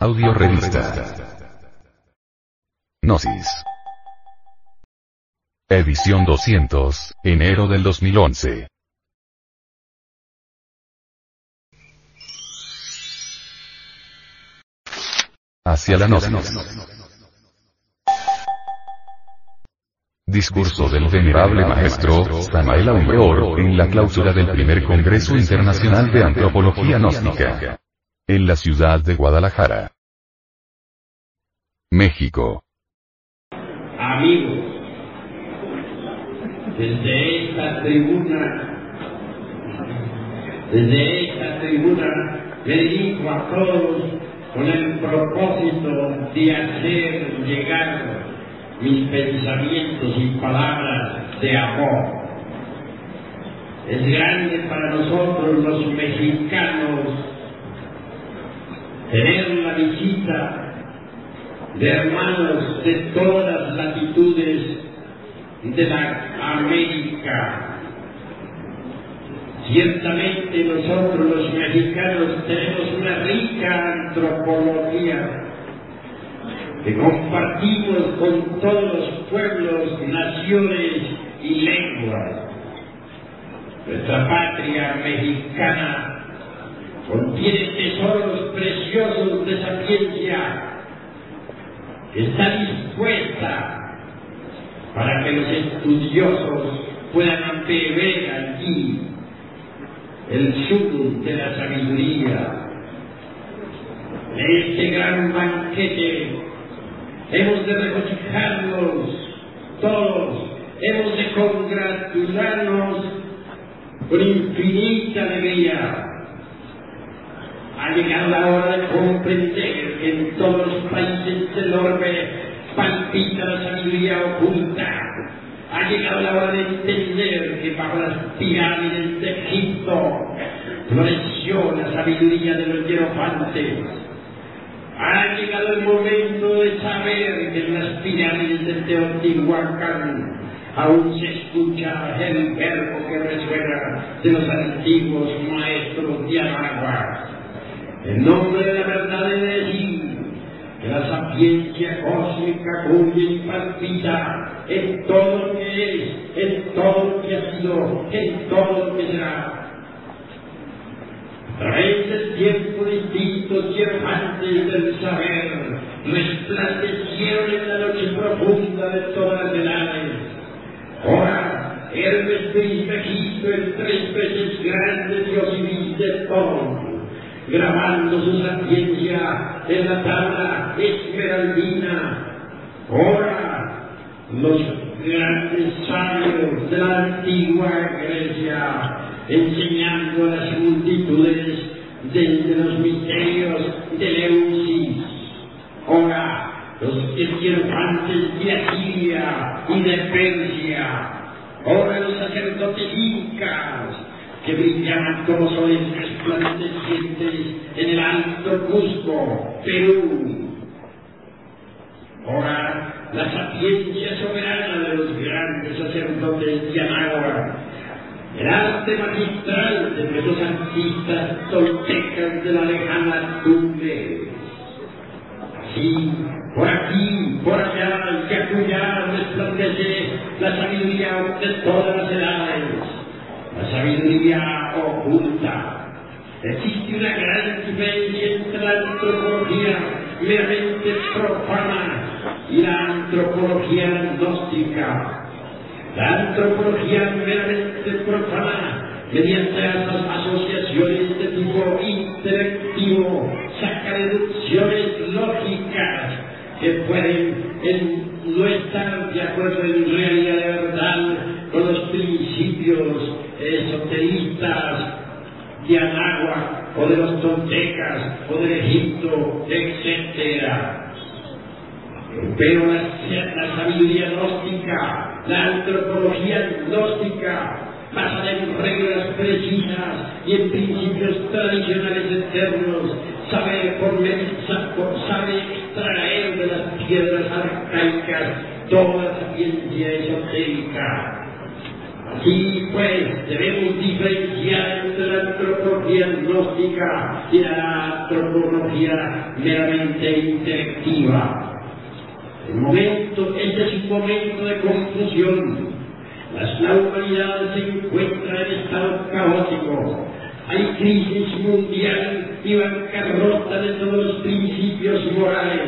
Audio revista. Gnosis. Edición 200, enero del 2011. Hacia la Gnosis. Discurso del venerable maestro Samael Aumeor en la clausura del primer Congreso Internacional de Antropología Gnóstica. En la ciudad de Guadalajara. México. Amigos, desde esta tribuna, desde esta tribuna me dirijo a todos con el propósito de hacer llegar mis pensamientos y palabras de amor. Es grande para nosotros los mexicanos tener la visita de hermanos de todas latitudes de la América. Ciertamente nosotros los mexicanos tenemos una rica antropología que compartimos con todos los pueblos, naciones y lenguas. Nuestra patria mexicana contiene tesoros preciosos de sapiencia está dispuesta para que los estudiosos puedan beber allí el sumo de la sabiduría. En este gran banquete. Hemos de regocijarnos todos, hemos de congratularnos con infinita alegría ha llegado la hora de comprender que en todos los países del orbe palpita la sabiduría oculta. Ha llegado la hora de entender que bajo las pirámides de Egipto floreció la sabiduría de los hierofantes. Ha llegado el momento de saber que en las pirámides de Teotihuacán aún se escucha el verbo que resuena de los antiguos maestros de Aragua. En nombre de la verdad he de decir que la sapiencia cósmica cuya y palpita en todo lo que es, en todo lo que ha sido, en todo lo que será. A través del tiempo distintos hierofantes del saber resplandecieron en la noche profunda de todas las edades. Ahora, Hermes Trismegisto, el tres veces grande Dios y de todo grabando su sapiencia en la tabla esmeraldina. Ahora, los grandes sabios de la antigua Grecia, enseñando a las multitudes desde los misterios de Leucis. Ahora, los esquirofantes de Asiria y de Persia. Ahora los sacerdotes incas, que brillaban como soles resplandecientes en el alto Cusco, Perú. Ahora, la sapiencia soberana de los grandes sacerdotes de Anáhuac, el arte magistral de nuestros artistas toltecas de la lejana Tumbes. Así, por aquí, por allá y acullá resplandece la sabiduría de todas las edades la sabiduría oculta. Existe una gran diferencia entre la antropología meramente profana y la antropología gnóstica. La antropología meramente profana, mediante las asociaciones de tipo intelectivo, saca deducciones lógicas que pueden no estar de acuerdo en realidad verdad con los principios esoteristas de Anáhuac o de los toltecas o del Egipto, etc. Pero la, la sabiduría gnóstica, la antropología gnóstica, basada en reglas precisas y en principios tradicionales eternos, sabe, por, sabe extraer de las piedras arcaicas toda la ciencia esotérica Así pues, debemos diferenciar entre la antropología gnóstica y la antropología meramente intelectiva. El momento, este es un momento de confusión. La humanidad se encuentra en estado caótico. Hay crisis mundial y bancarrota de todos los principios morales.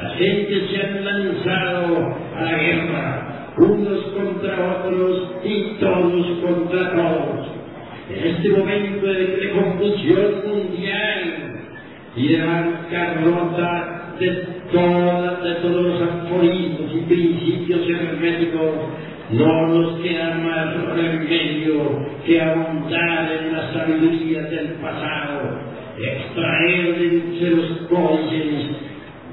La gente se ha lanzado a la guerra, unos contra otros y todos contra todos. En este momento de, confusión mundial y de bancarrota de, todos los aforismos y principios herméticos, no nos queda más remedio que ahondar en la sabiduría del pasado, extraer de los códices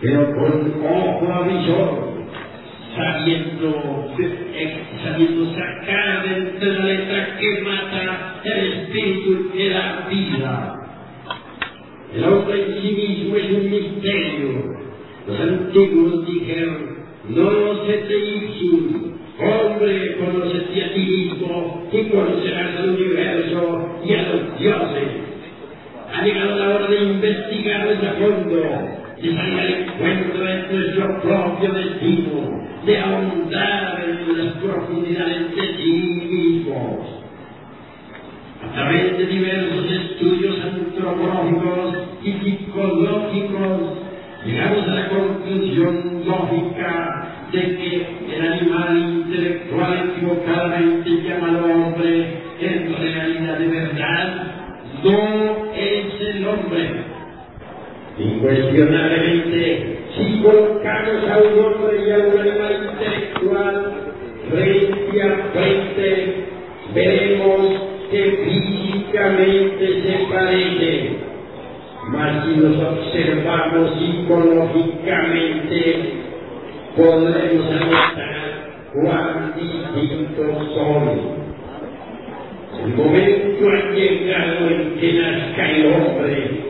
pero con ojo avisor, sabiendo, sabiendo sacar de la letra que mata el espíritu que da vida. El hombre en sí mismo es un misterio. Los antiguos dijeron, no te ipsum, Hombre, conocete a ti mismo y conocerás al universo y a los dioses. Ha llegado la hora de investigar a fondo, salir al encuentro de nuestro propio destino, de ahondar en las profundidades de sí mismos. A través de diversos estudios antropológicos y psicológicos, llegamos a la conclusión lógica de que el animal intelectual equivocadamente llamado hombre en realidad de verdad es el. Incuestionablemente, si colocamos a un hombre y a un animal intelectual frente a frente, veremos que físicamente se parecen. Mas si nos observamos psicológicamente, podremos anotar cuán distintos son. El momento ha llegado en que nazca el hombre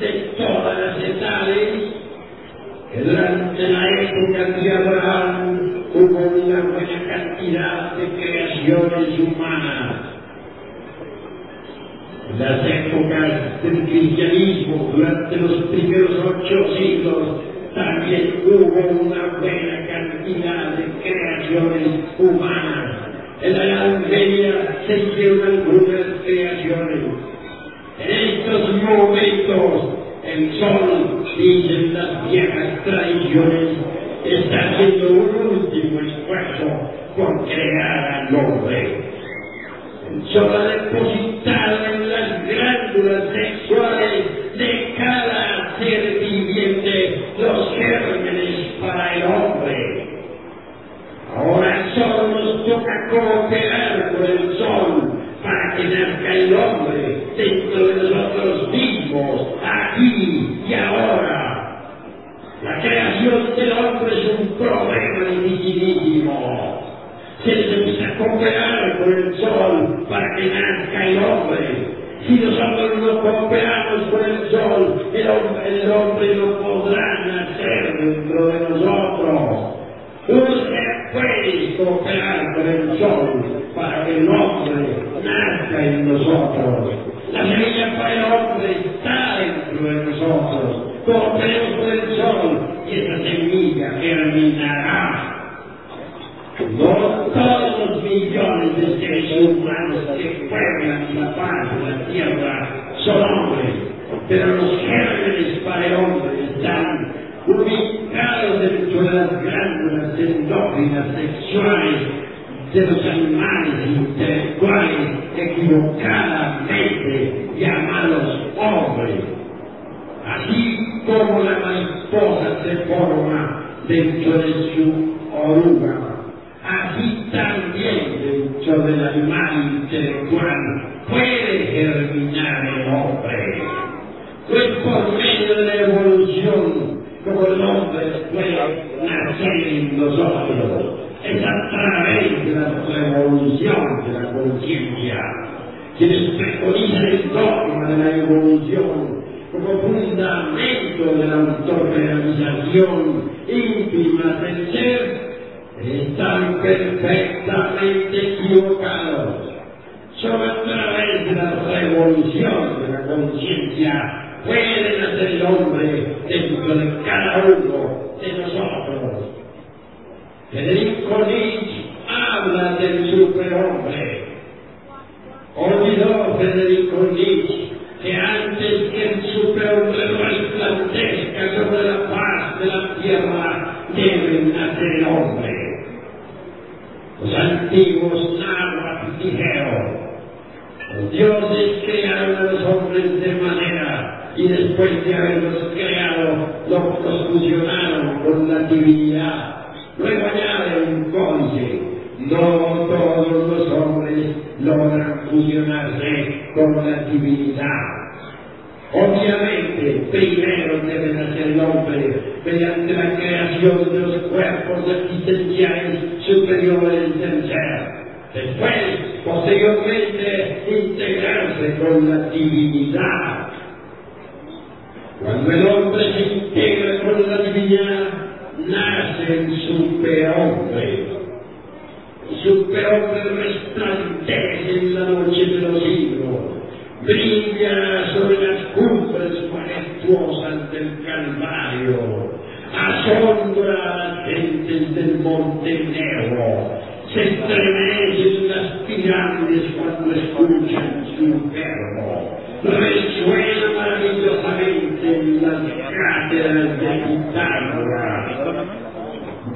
de todas las edades, que durante la época de Abraham hubo una buena cantidad de creaciones humanas. Las épocas del cristianismo, durante los primeros ocho Creación del hombre es un problema dificilísimo. Se necesita cooperar con el sol para que nazca el hombre. Si nosotros no cooperamos con el sol, el hombre, no podrá nacer dentro de nosotros. Usted puede cooperar con el sol para que el hombre nazca en nosotros. La semilla para el hombre está dentro de nosotros. Esa semilla germinará no todos los millones de seres humanos que pueblan la paz de la tierra son hombres, pero los gérmenes para el hombre están ubicados dentro de las glándulas endócrinas sexuales de los animales intelectuales equivocadamente llamados hombres. Así como la mariposa se forma dentro de su oruga así también dentro del animal intelectual puede germinar el hombre. Es por medio de la evolución como el hombre puede nacer en nosotros. Es a través de la revolución de la conciencia. Quienes preconizan el dogma de la evolución como fundamento de la autorrealización íntima del ser están perfectamente equivocados. Solo a través de la revolución de la conciencia puede nacer el hombre dentro de cada uno de nosotros. Federico Nietzsche habla del superhombre. Olvidó Federico Nietzsche que antes que el superhombre resplandezca sobre la paz de la tierra, debe nacer el hombre. Los antiguos náhuatl dijeron, los dioses crearon a los hombres de manera y después de haberlos creado, los fusionaron con la divinidad. Luego añade un códice, no todos los hombres logran fusionarse con la divinidad. Obviamente, primero debe nacer el hombre mediante la creación de los cuerpos existenciales superiores del ser. Después, posteriormente, integrarse con la divinidad. Cuando el hombre se integra con la divinidad, nace el superhombre. El superhombre resplandece en la noche de los siglos brilla sobre las cumbres majestuosas del Calvario, asombra a las gentes del Monte Negro, se estremecen las pirámides cuando escuchan su verbo, resuena maravillosamente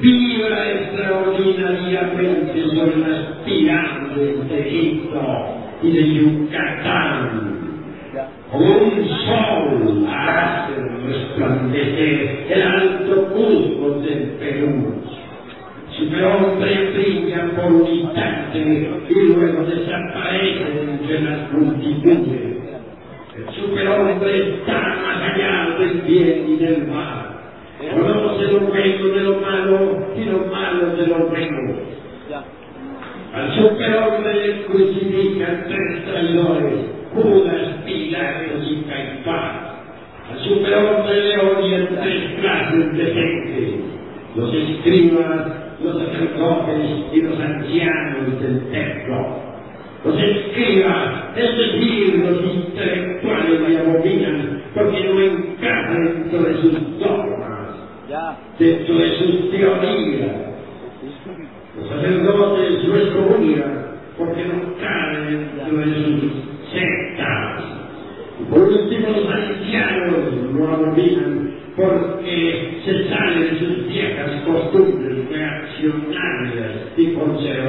vibra extraordinariamente sobre las pirámides de Egipto y de Yucatán. Un sol hace resplandecer el alto Cusco del Perú. Superhombre brilla por un instante y luego desaparece entre las multitudes. El superhombre está más allá del bien y del mal. Conoce lo bueno de lo malo y lo malo de lo bueno. Al superhombre le crucifican tres traidores, Judas, Pilatos y Caifás. Al superhombre le odian tres clases de gente, los escribas, los sacerdotes y los ancianos del templo. Los escribas, es decir, los intelectuales le abominan porque no encajan dentro de sus dogmas, dentro de sus teorías. Los sacerdotes no es comunidad porque no caben dentro de sus sectas. Y por último, los ancianos lo abominan porque se salen de sus viejas costumbres reaccionarias y conservadoras.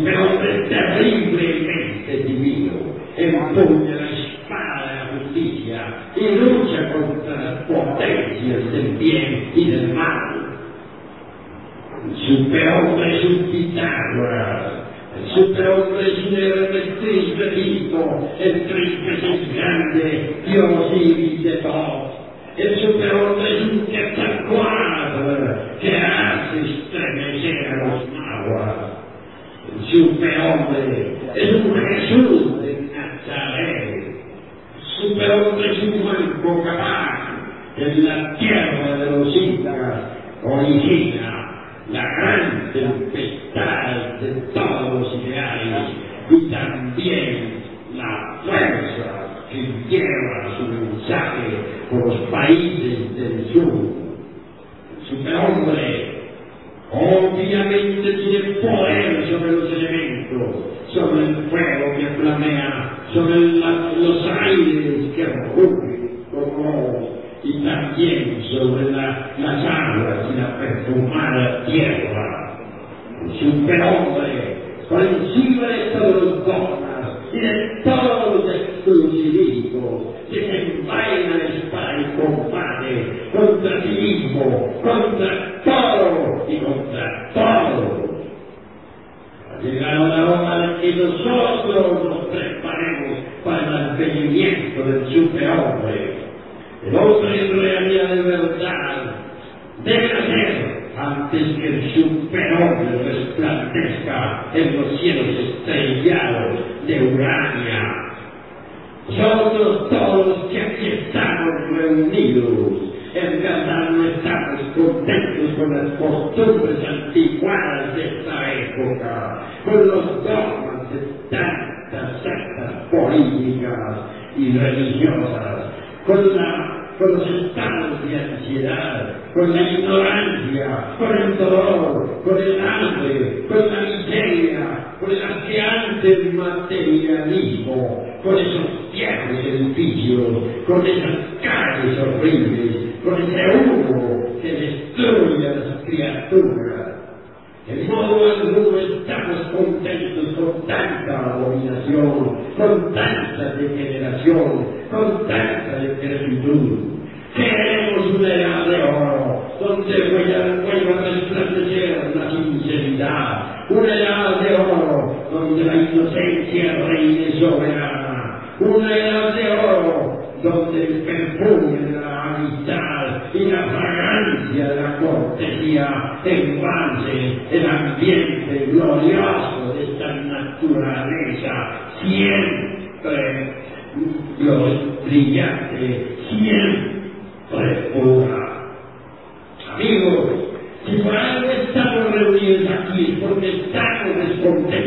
El superhombre terriblemente divino empuña la espada de la justicia y lucha contra las potencias del bien y del mal. El superhombre es un Pitágoras. El superhombre es un Hermes Trismegisto, el Trismegisto grande, Dios y de todos. El superhombre es un Quetzalcoatl que hace estremecer a El superhombre, es un Jesús de Nazaret. Superhombre cuerpo capaz en la tierra de los incas origina la gran tempestad de todos los ideales y también la fuerza que lleva su mensaje por los países del sur. El superhombre obviamente tiene poder sobre los elementos, sobre el fuego que flamea, sobre los aires que rugen como y también sobre las aguas y la perfumada tierra. El superhombre, por encima de todos los dogmas y de todos los exclusivismos, desenvaina la espada y combate contra sí mismo, contra todo y contra todo. Ha llegado la hora de que nosotros nos preparemos para el advenimiento del superhombre el hombre en realidad de verdad debe ser antes que el superhombre resplandezca en los cielos estrellados de Urania. Nosotros todos que aquí estamos reunidos, en verdad no estamos contentos con las costumbres anticuadas de esta época, con los dogmas de tantas sectas políticas y religiosas, con la con los estados de ansiedad, con la ignorancia, con el dolor, con el hambre, con la miseria, con el ansiante materialismo, con esos viejos edificios, con esas calles horribles, con ese humo que destruye a las criaturas. De modo alguno estamos contentos con tanta abominación, con tanta degeneración, con tanta decrepitud. Queremos una edad de oro, donde vuelva a resplandecer la sinceridad, una edad de oro, donde la inocencia reine soberana, una edad de oro, donde el perfume de la amistad y la fragancia de la cortesía envase el ambiente glorioso de esta naturaleza, siempre brillante, siempre pura. Amigos, si por algo estamos reunidos aquí porque estamos descontentos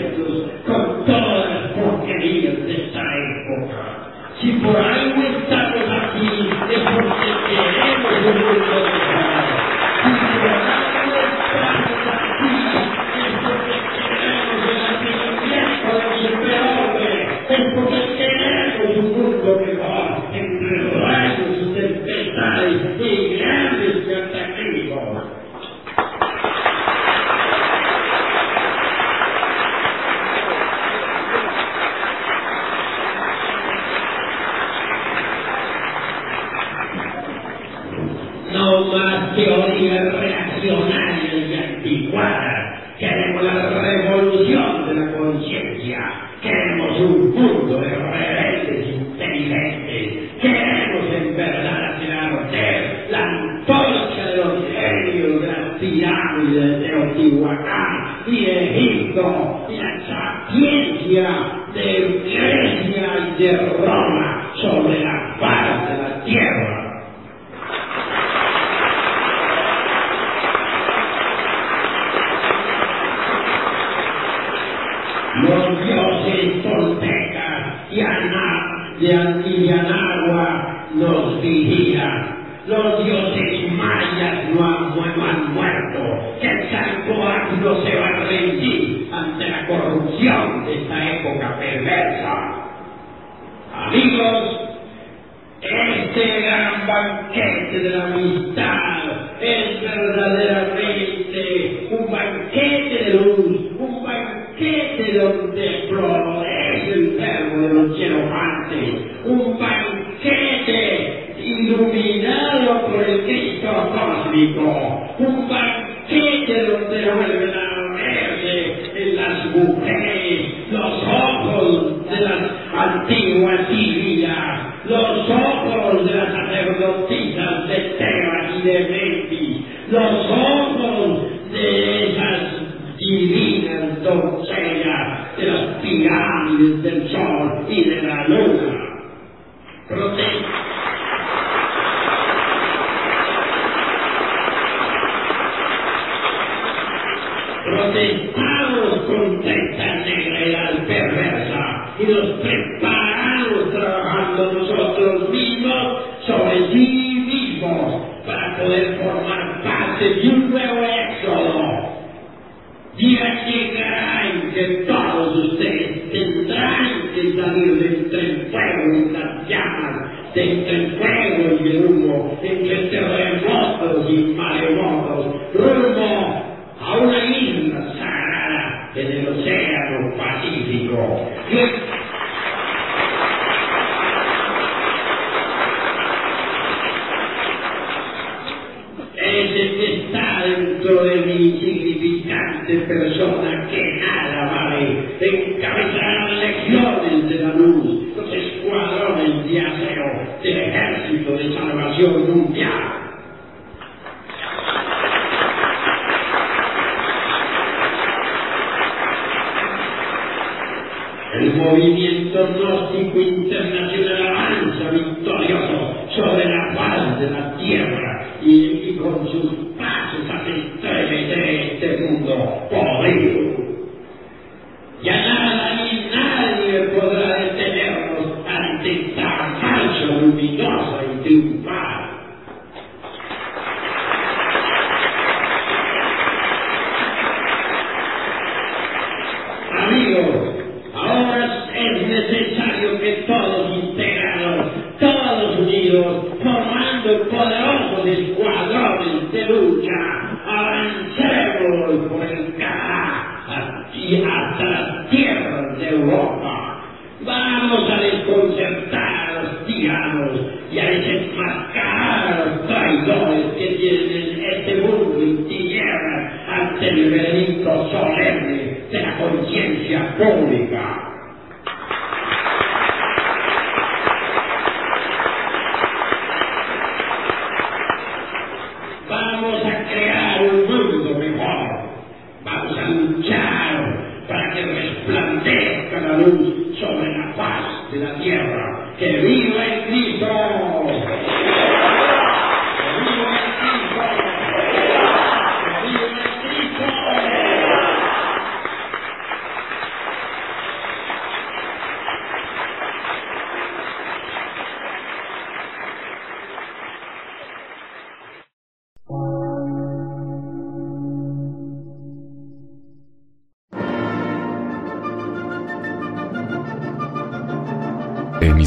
iluminado por el Cristo cósmico, un banquete donde vuelven a verse en las mujeres los ojos de las antiguas Sirias, los ojos de las sacerdotisas de Tebas y de Memphis, los ojos de esas divinas doncellas pirámides del sol y de la luna. Prote- protestamos contra esta negra perversa y nos preparamos nosotros mismos sobre sí mismos para poder formar parte de un nuevo éxodo. Día llegará en que todos ustedes tendrán que salir de entre el fuego y las llamas, de entre el fuego y el humo, entre terremotos y maremotos, rumbo a una isla sagrada en el océano Pacífico. Y- Ese que está dentro de mi insignificante persona que nada vale, encabezará las legiones de la luz, los escuadrones de acero del ejército de salvación mundial. El movimiento gnóstico internacional avanza victorioso sobre la faz de la tierra y, y con sus و ترمند و کاران خودش و عذاب دلو tierra. ¡Que viva